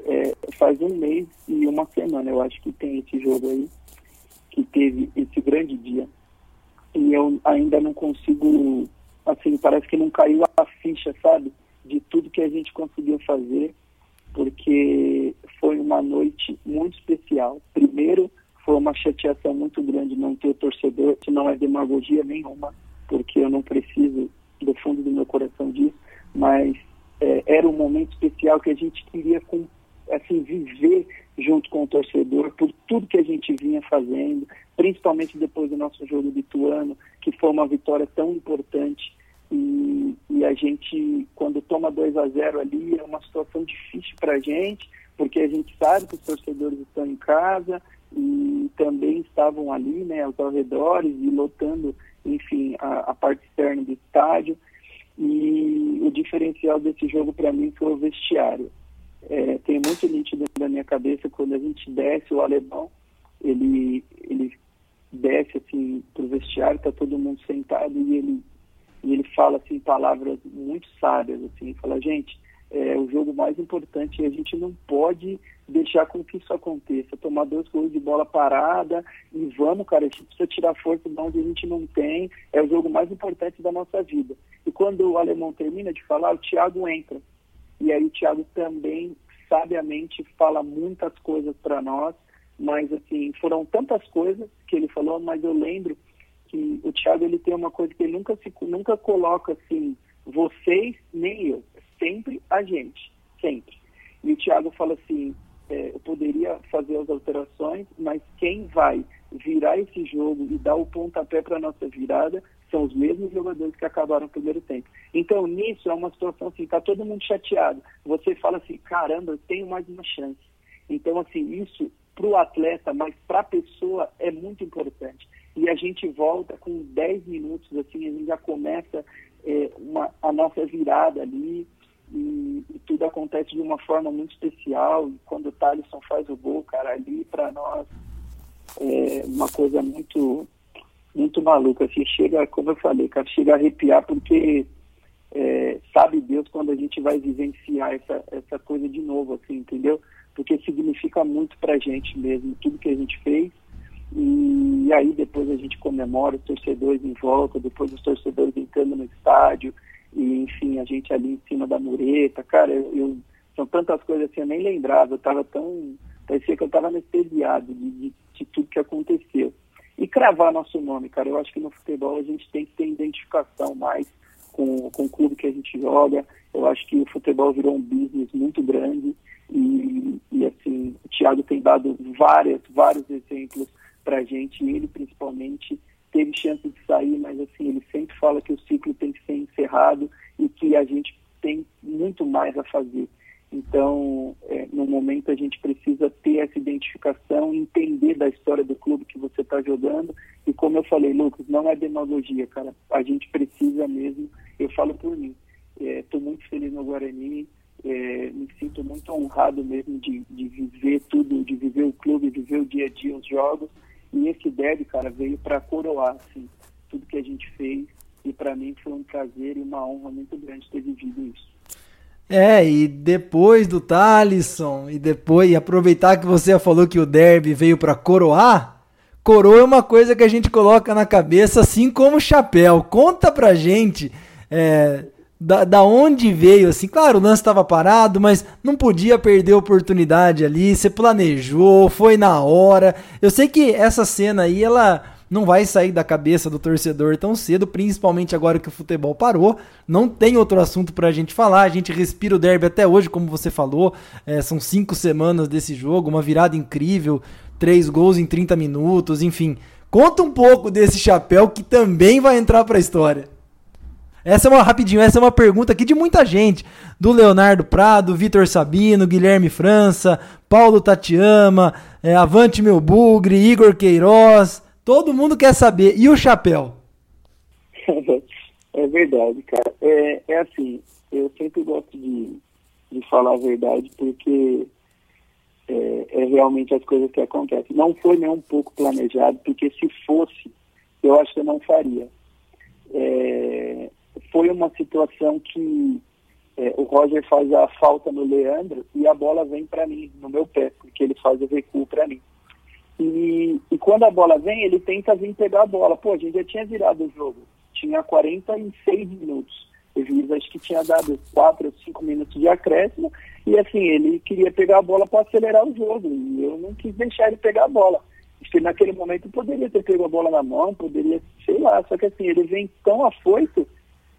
é, faz um mês e uma semana, eu acho que tem esse jogo aí, que teve esse grande dia e eu ainda não consigo, assim, parece que não caiu a ficha, sabe, de tudo que a gente conseguiu fazer, porque foi uma noite muito especial. Primeiro, foi uma chateação muito grande não ter torcedor, que não é demagogia nenhuma, porque eu não preciso do fundo do meu coração disso, mas é, era um momento especial que a gente queria com, assim, viver junto com o torcedor por tudo que a gente vinha fazendo, principalmente depois do nosso jogo de Ituano, que foi uma vitória tão importante. E, e a gente, quando toma 2 a 0 ali, é uma situação difícil para a gente, porque a gente sabe que os torcedores estão em casa e também estavam ali, né, aos arredores e lotando, enfim, a, a parte externa do estádio. E o diferencial desse jogo para mim foi o vestiário. É, tem muito nítido na minha cabeça quando a gente desce o alemão, ele, ele desce assim pro vestiário, tá todo mundo sentado e ele, e ele fala assim palavras muito sábias, assim, fala, gente, é o jogo mais importante e a gente não pode deixar com que isso aconteça, tomar dois gols de bola parada e vamos, cara, a gente precisa tirar força de onde a gente não tem, é o jogo mais importante da nossa vida. E quando o alemão termina de falar, o Thiago entra. E aí o Thiago também sabiamente fala muitas coisas para nós, mas assim, foram tantas coisas que ele falou, mas eu lembro que o Thiago ele tem uma coisa que ele nunca se nunca coloca assim, vocês nem eu, sempre a gente, sempre. E o Thiago fala assim, é, eu poderia fazer as alterações, mas quem vai virar esse jogo e dar o pontapé para nossa virada são os mesmos jogadores que acabaram o primeiro tempo. Então, nisso é uma situação assim, tá todo mundo chateado. Você fala assim, caramba, eu tenho mais uma chance. Então, assim, isso para o atleta, mas para a pessoa é muito importante. E a gente volta com 10 minutos, assim, a gente já começa é, uma, a nossa virada ali, e, e, tudo acontece de uma forma muito especial. E quando o Thalisson faz o gol, cara, ali para nós é uma coisa muito muito maluca, assim, chega, como eu falei, cara, chega a arrepiar porque é, sabe Deus quando a gente vai vivenciar essa, essa coisa de novo, assim, entendeu? Porque significa muito pra gente mesmo, tudo que a gente fez. E, e aí depois a gente comemora os torcedores em volta, depois os torcedores entrando no estádio, e enfim, a gente ali em cima da mureta, cara, eu, eu são tantas coisas assim, eu nem lembrava, eu tava tão. Parecia que eu tava anestesiado de, de, de tudo que aconteceu e cravar nosso nome, cara. Eu acho que no futebol a gente tem que ter identificação mais com, com o clube que a gente joga. Eu acho que o futebol virou um business muito grande e, e assim, o Thiago tem dado várias, vários exemplos para a gente, ele principalmente teve chance de sair, assim, ele sempre fala que o ciclo tem que ser encerrado e que a gente tem muito mais a fazer. Então, é, no momento a gente precisa ter essa identificação, entender da história do clube que você está jogando. E como eu falei, Lucas, não é demagogia, cara. A gente precisa mesmo. Eu falo por mim. Estou é, muito feliz no Guarani. É, me sinto muito honrado mesmo de, de viver tudo, de viver o clube, de viver o dia a dia, os jogos. E esse derby, cara, veio para coroar assim, tudo que a gente fez. E para mim foi um prazer e uma honra muito grande ter vivido isso. É, e depois do Talisson, e depois, e aproveitar que você falou que o Derby veio para coroar, coroa é uma coisa que a gente coloca na cabeça, assim como chapéu. Conta pra gente é, da, da onde veio, assim. Claro, o lance estava parado, mas não podia perder a oportunidade ali. Você planejou, foi na hora. Eu sei que essa cena aí, ela não vai sair da cabeça do torcedor tão cedo, principalmente agora que o futebol parou. Não tem outro assunto para a gente falar. A gente respira o derby até hoje, como você falou. É, são cinco semanas desse jogo, uma virada incrível, três gols em 30 minutos, enfim. Conta um pouco desse chapéu que também vai entrar para a história. Essa é uma rapidinho, essa é uma pergunta aqui de muita gente, do Leonardo Prado, Vitor Sabino, Guilherme França, Paulo Tatiama, é, Avante Meu Bugre, Igor Queiroz, Todo mundo quer saber. E o chapéu? é verdade, cara. É, é assim, eu sempre gosto de, de falar a verdade porque é, é, realmente as coisas que acontecem. Não foi nem um pouco planejado, porque se fosse, eu acho que eu não faria. É, foi uma situação que é, o Roger faz a falta no Leandro e a bola vem para mim, no meu pé, porque ele faz o recuo para mim. E, e quando a bola vem, ele tenta vir pegar a bola. Pô, a gente já tinha virado o jogo. Tinha 46 minutos. O juiz acho que tinha dado 4 ou 5 minutos de acréscimo. E assim, ele queria pegar a bola para acelerar o jogo. E eu não quis deixar ele pegar a bola. Porque naquele momento poderia ter pego a bola na mão, poderia, sei lá. Só que assim, ele vem tão afoito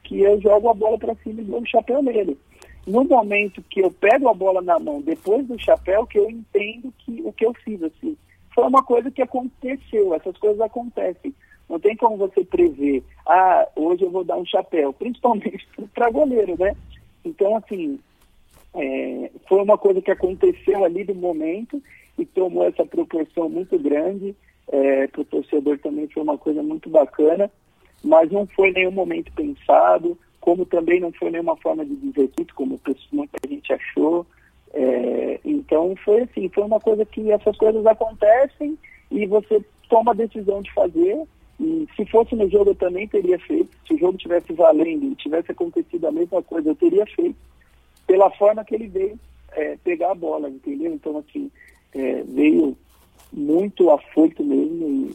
que eu jogo a bola para cima e dou um chapéu nele. No momento que eu pego a bola na mão, depois do chapéu, que eu entendo que o que eu fiz, assim foi uma coisa que aconteceu, essas coisas acontecem. Não tem como você prever, ah, hoje eu vou dar um chapéu, principalmente para goleiro, né? Então, assim, é, foi uma coisa que aconteceu ali do momento e tomou essa proporção muito grande. É, para o torcedor também foi uma coisa muito bacana, mas não foi nenhum momento pensado, como também não foi nenhuma forma de desrespeito, como muita gente achou. É, então foi assim, foi uma coisa que essas coisas acontecem e você toma a decisão de fazer. E se fosse no jogo eu também teria feito. Se o jogo tivesse valendo e tivesse acontecido a mesma coisa, eu teria feito. Pela forma que ele veio é, pegar a bola, entendeu? Então assim, é, veio muito afoito mesmo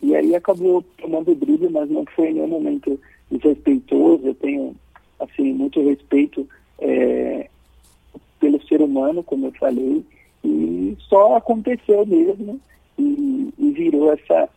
e, e aí acabou tomando drible, mas não foi em nenhum momento desrespeitoso. Eu tenho assim muito respeito é, pelo ser humano, como eu falei, e só aconteceu mesmo e, e virou essa,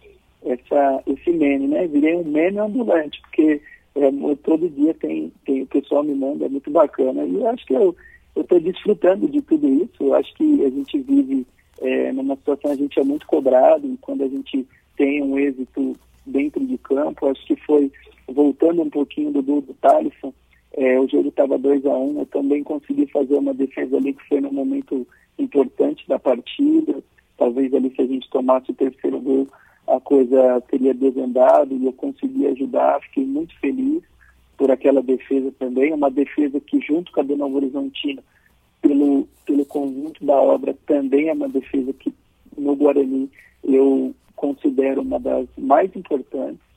essa, esse meme, né? Virei um meme ambulante, porque é, todo dia tem, tem o pessoal me manda, é muito bacana. E eu acho que eu estou desfrutando de tudo isso. Eu acho que a gente vive é, numa situação, a gente é muito cobrado, e quando a gente tem um êxito dentro de campo, acho que foi, voltando um pouquinho do do Thaleson, é, o jogo estava 2 a 1 um, eu também consegui fazer uma defesa ali que foi no momento importante da partida. Talvez ali se a gente tomasse o terceiro gol, a coisa teria desandado e eu consegui ajudar. Fiquei muito feliz por aquela defesa também. Uma defesa que, junto com a do Novo Horizontino, pelo, pelo conjunto da obra, também é uma defesa que no Guarani eu considero uma das mais importantes.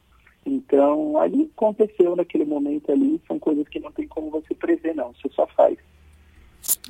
Então, ali aconteceu naquele momento ali, são coisas que não tem como você prever, não, você só faz.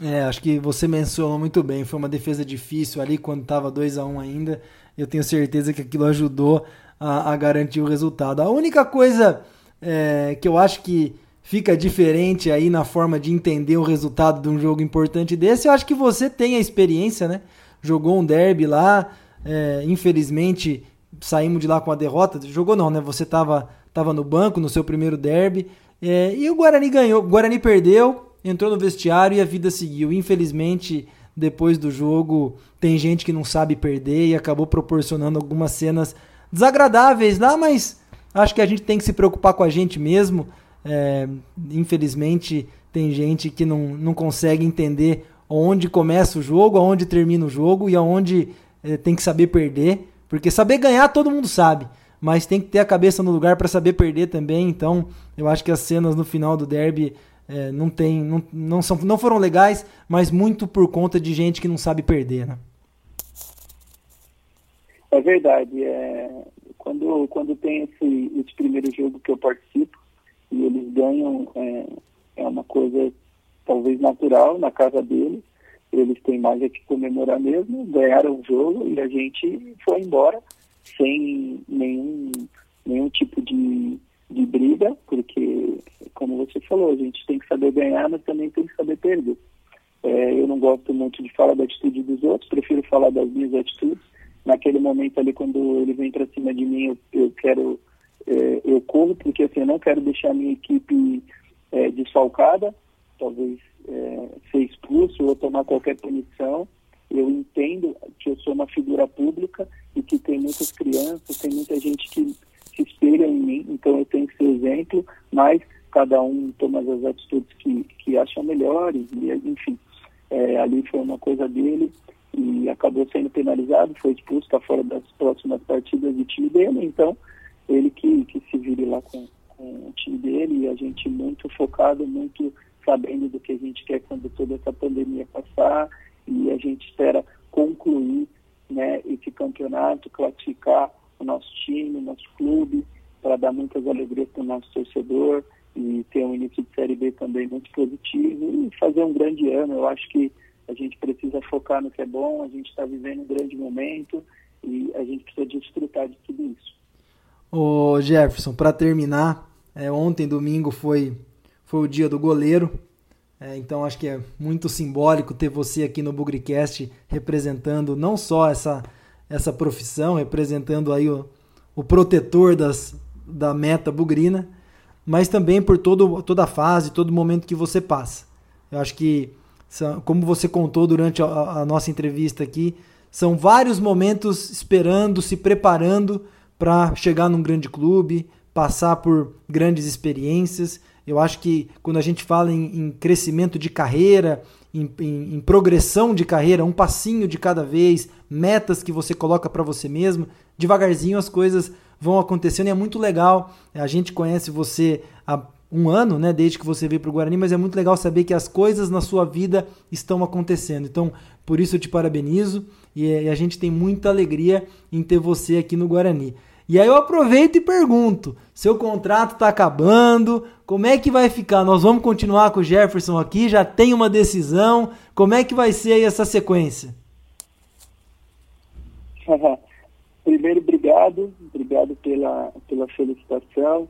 É, acho que você mencionou muito bem, foi uma defesa difícil ali quando estava 2 a 1 um ainda. Eu tenho certeza que aquilo ajudou a, a garantir o resultado. A única coisa é, que eu acho que fica diferente aí na forma de entender o resultado de um jogo importante desse, eu acho que você tem a experiência, né? Jogou um derby lá, é, infelizmente saímos de lá com a derrota. Jogou não, né? Você estava tava no banco no seu primeiro derby. É, e o Guarani ganhou. O Guarani perdeu, entrou no vestiário e a vida seguiu. Infelizmente, depois do jogo, tem gente que não sabe perder e acabou proporcionando algumas cenas desagradáveis lá, mas acho que a gente tem que se preocupar com a gente mesmo. É, infelizmente, tem gente que não, não consegue entender onde começa o jogo, aonde termina o jogo e aonde é, tem que saber perder. Porque saber ganhar todo mundo sabe, mas tem que ter a cabeça no lugar para saber perder também. Então, eu acho que as cenas no final do derby é, não tem, não, não, são, não foram legais, mas muito por conta de gente que não sabe perder, né? É verdade. É, quando, quando tem esse, esse primeiro jogo que eu participo e eles ganham, é, é uma coisa talvez natural na casa deles eles têm mais é que comemorar mesmo, ganharam o jogo e a gente foi embora sem nenhum, nenhum tipo de, de briga, porque, como você falou, a gente tem que saber ganhar, mas também tem que saber perder. É, eu não gosto muito de falar da atitude dos outros, prefiro falar das minhas atitudes. Naquele momento ali, quando ele vem para cima de mim, eu, eu quero, é, eu corro, porque assim, eu não quero deixar a minha equipe é, desfalcada, talvez é, ser expulso ou tomar qualquer punição. Eu entendo que eu sou uma figura pública e que tem muitas crianças, tem muita gente que se espelha em mim, então eu tenho que ser exemplo, mas cada um toma as atitudes que, que acham melhores, e, enfim. É, ali foi uma coisa dele e acabou sendo penalizado, foi expulso, está fora das próximas partidas do time dele, então ele que, que se vire lá com, com o time dele e a gente muito focado, muito sabendo do que a gente quer quando toda essa pandemia passar e a gente espera concluir né, esse campeonato, classificar o nosso time, o nosso clube, para dar muitas alegrias para o nosso torcedor e ter um início de Série B também muito positivo e fazer um grande ano. Eu acho que a gente precisa focar no que é bom, a gente está vivendo um grande momento e a gente precisa desfrutar de tudo isso. Ô Jefferson, para terminar, é, ontem, domingo, foi, foi o dia do goleiro. É, então acho que é muito simbólico ter você aqui no Bugricast representando não só essa, essa profissão, representando aí o, o protetor das, da meta bugrina, mas também por todo, toda a fase, todo momento que você passa. Eu acho que, como você contou durante a, a nossa entrevista aqui, são vários momentos esperando, se preparando para chegar num grande clube, passar por grandes experiências. Eu acho que quando a gente fala em, em crescimento de carreira, em, em, em, progressão de carreira, um passinho de cada vez, metas que você coloca para você mesmo, devagarzinho as coisas vão acontecendo e é muito legal. A gente conhece você há um ano, né, desde que você veio para o Guarani, mas é muito legal saber que as coisas na sua vida estão acontecendo. Então, por isso eu te parabenizo e, e a gente tem muita alegria em ter você aqui no Guarani. E aí eu aproveito e pergunto: seu contrato está acabando, como é que vai ficar? Nós vamos continuar com o Jefferson aqui? Já tem uma decisão? Como é que vai ser aí essa sequência? Primeiro, obrigado, obrigado pela, pela felicitação.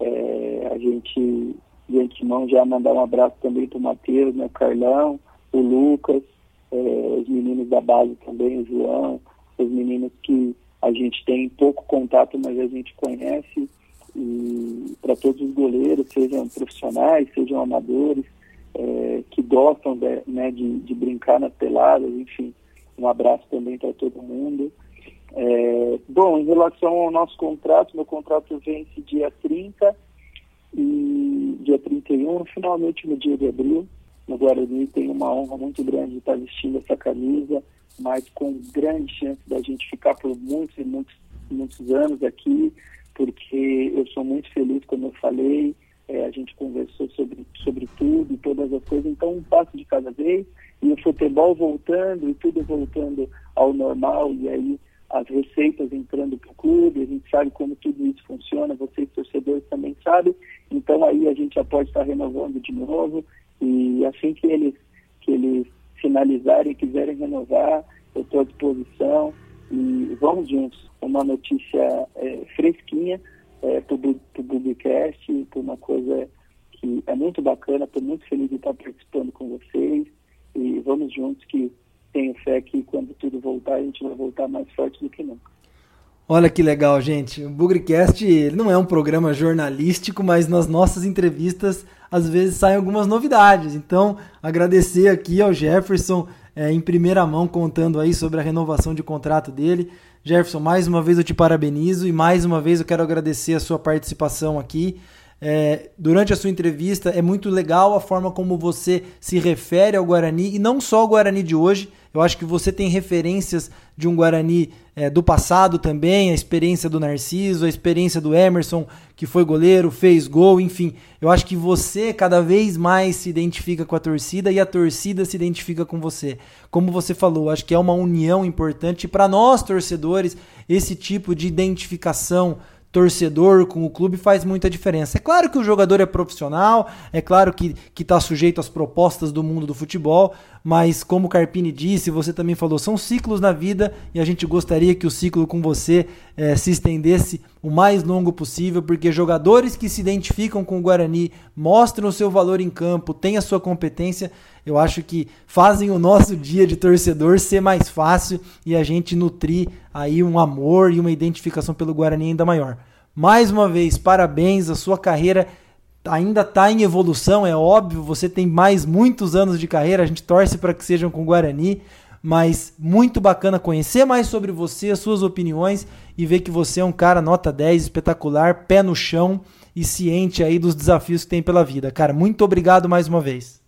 É, a gente, de antemão, já mandar um abraço também para o Matheus, né, o Carlão, o Lucas, é, os meninos da base também, o João, os meninos que a gente tem pouco contato, mas a gente conhece. Para todos os goleiros, sejam profissionais, sejam amadores, é, que gostam de, né, de, de brincar nas peladas, enfim, um abraço também para todo mundo. É, bom, em relação ao nosso contrato, meu contrato vence dia 30 e dia 31, finalmente no dia de abril. No Guarani tem uma honra muito grande de estar vestindo essa camisa, mas com grande chance da gente ficar por muitos e muitos, muitos anos aqui, porque eu sou muito feliz, como eu falei, é, a gente conversou sobre, sobre tudo, todas as coisas, então um passo de cada vez, e o futebol voltando e tudo voltando ao normal, e aí as receitas entrando para o clube, a gente sabe como tudo isso funciona, vocês torcedores também sabem, então aí a gente já pode estar renovando de novo e assim que eles, que eles finalizarem e quiserem renovar, eu estou à disposição e vamos juntos. Uma notícia é, fresquinha é, para o Bubicast, por uma coisa que é muito bacana, estou muito feliz de estar participando com vocês e vamos juntos que tenho fé que quando tudo voltar, a gente vai voltar mais forte do que nunca. Olha que legal, gente. O Bugrecast não é um programa jornalístico, mas nas nossas entrevistas às vezes saem algumas novidades. Então, agradecer aqui ao Jefferson é, em primeira mão contando aí sobre a renovação de contrato dele. Jefferson, mais uma vez eu te parabenizo e mais uma vez eu quero agradecer a sua participação aqui. É, durante a sua entrevista, é muito legal a forma como você se refere ao Guarani, e não só ao Guarani de hoje, eu acho que você tem referências de um Guarani é, do passado também, a experiência do Narciso, a experiência do Emerson, que foi goleiro, fez gol, enfim. Eu acho que você cada vez mais se identifica com a torcida e a torcida se identifica com você. Como você falou, acho que é uma união importante para nós torcedores, esse tipo de identificação torcedor com o clube faz muita diferença. É claro que o jogador é profissional, é claro que está sujeito às propostas do mundo do futebol, mas como o Carpini disse, você também falou, são ciclos na vida e a gente gostaria que o ciclo com você eh, se estendesse o mais longo possível, porque jogadores que se identificam com o Guarani mostram o seu valor em campo, têm a sua competência, eu acho que fazem o nosso dia de torcedor ser mais fácil e a gente nutrir aí um amor e uma identificação pelo Guarani ainda maior. Mais uma vez, parabéns, a sua carreira ainda está em evolução, é óbvio, você tem mais muitos anos de carreira, a gente torce para que sejam com o Guarani, mas muito bacana conhecer mais sobre você, as suas opiniões e ver que você é um cara nota 10, espetacular, pé no chão e ciente aí dos desafios que tem pela vida. Cara, muito obrigado mais uma vez.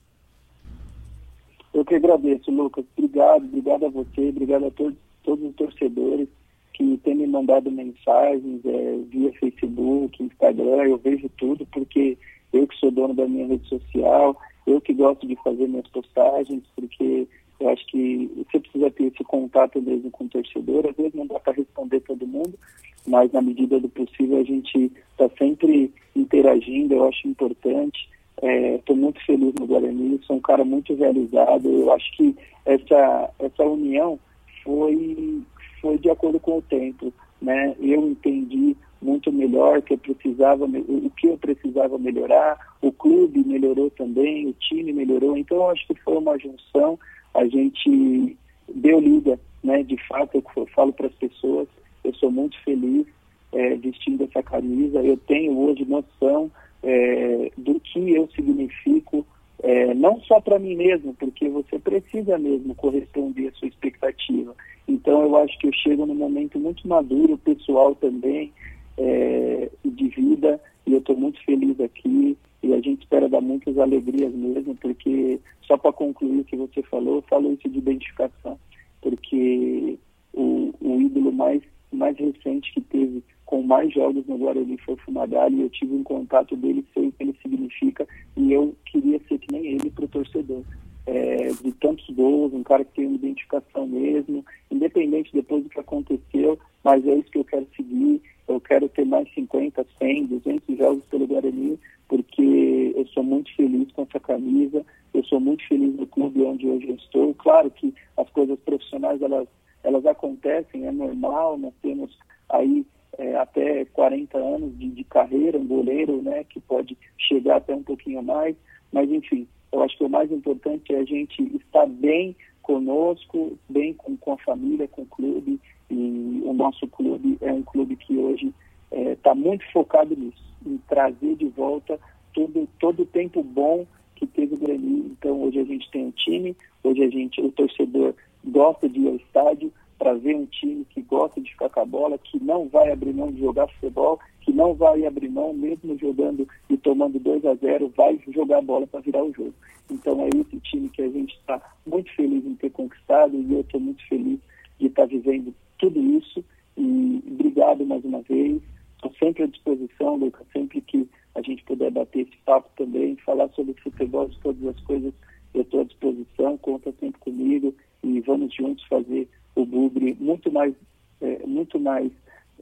Eu que agradeço, Lucas. Obrigado, obrigado a você, obrigado a todos, todos os torcedores que têm me mandado mensagens é, via Facebook, Instagram, eu vejo tudo, porque eu que sou dono da minha rede social, eu que gosto de fazer minhas postagens, porque eu acho que você precisa ter esse contato mesmo com o torcedor, às vezes não dá para responder todo mundo, mas na medida do possível a gente está sempre interagindo, eu acho importante. Estou é, muito feliz no Guarani, sou um cara muito realizado. Eu acho que essa, essa união foi, foi de acordo com o tempo. Né? Eu entendi muito melhor que eu precisava, o que eu precisava melhorar, o clube melhorou também, o time melhorou. Então, eu acho que foi uma junção. A gente deu liga, né? De fato, eu falo para as pessoas, eu sou muito feliz é, vestindo essa camisa. Eu tenho hoje noção é, do que eu significo, é, não só para mim mesmo, porque você precisa mesmo corresponder à sua expectativa. Então eu acho que eu chego num momento muito maduro, pessoal também, é, de vida, e eu estou muito feliz aqui, e a gente espera dar muitas alegrias mesmo, porque, só para concluir o que você falou, eu falo isso de identificação, porque o, o ídolo mais, mais recente que teve com mais jogos no Guarani foi o Fumagalli, e eu tive um contato dele, sei o que ele significa, e eu queria ser que nem ele para o torcedor. É, de tantos gols, um cara que tem uma identificação mesmo, independente depois do que aconteceu, mas é isso que eu quero seguir, eu quero ter mais 50, 100, 200 jogos pelo Guarani, porque eu sou muito feliz com essa camisa, eu sou muito feliz no clube onde hoje eu estou. Claro que as coisas profissionais, elas, elas acontecem, é normal, nós temos aí é, até 40 anos de, de, carreira, um goleiro, né, que pode chegar até um pouquinho mais, mas enfim, eu acho que o mais importante é a gente estar bem conosco, bem com, com a família, com o clube, e o nosso clube é um clube que hoje está é, muito focado nisso, em trazer de volta todo, todo o tempo bom que teve o Grêmio. Então hoje a gente tem um time, hoje a gente, o torcedor gosta de ir ao estádio, para ver um time que gosta de ficar com a bola, que não vai abrir mão de jogar futebol, que não vai abrir mão, mesmo jogando e tomando 2 a 0 vai jogar a bola para virar o jogo. Então é esse time que a gente está muito feliz em ter conquistado e eu estou muito feliz de estar tá vivendo tudo isso. E obrigado mais uma vez. Estou sempre à disposição, Lucas, sempre que a gente puder bater esse papo também, falar sobre futebol, de todas as coisas, eu estou à disposição, conta sempre comigo e vamos juntos fazer o Bugre muito mais, é, muito mais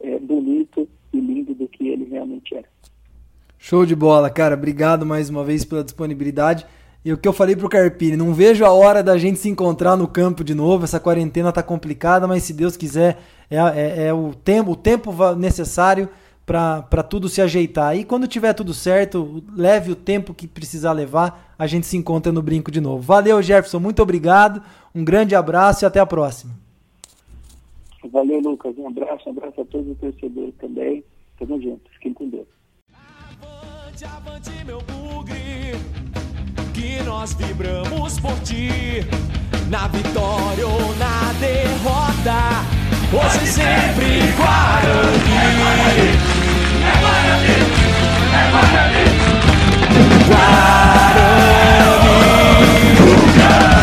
é, bonito e lindo do que ele realmente é. Show de bola, cara. Obrigado mais uma vez pela disponibilidade. E o que eu falei pro Carpini, não vejo a hora da gente se encontrar no campo de novo. Essa quarentena tá complicada, mas se Deus quiser, é, é, é o tempo, o tempo necessário para tudo se ajeitar. E quando tiver tudo certo, leve o tempo que precisar levar, a gente se encontra no brinco de novo. Valeu, Jefferson, muito obrigado. Um grande abraço e até a próxima. Valeu, Lucas. Um abraço, um abraço a todos os torcedores também. Tamo junto. Fiquem com Deus. Avante, avante, meu bugre, que nós vibramos por ti, na vitória ou na derrota, hoje sempre Guarani. É Guarani, é Guarani, é Guarani. Guarani. Guarani.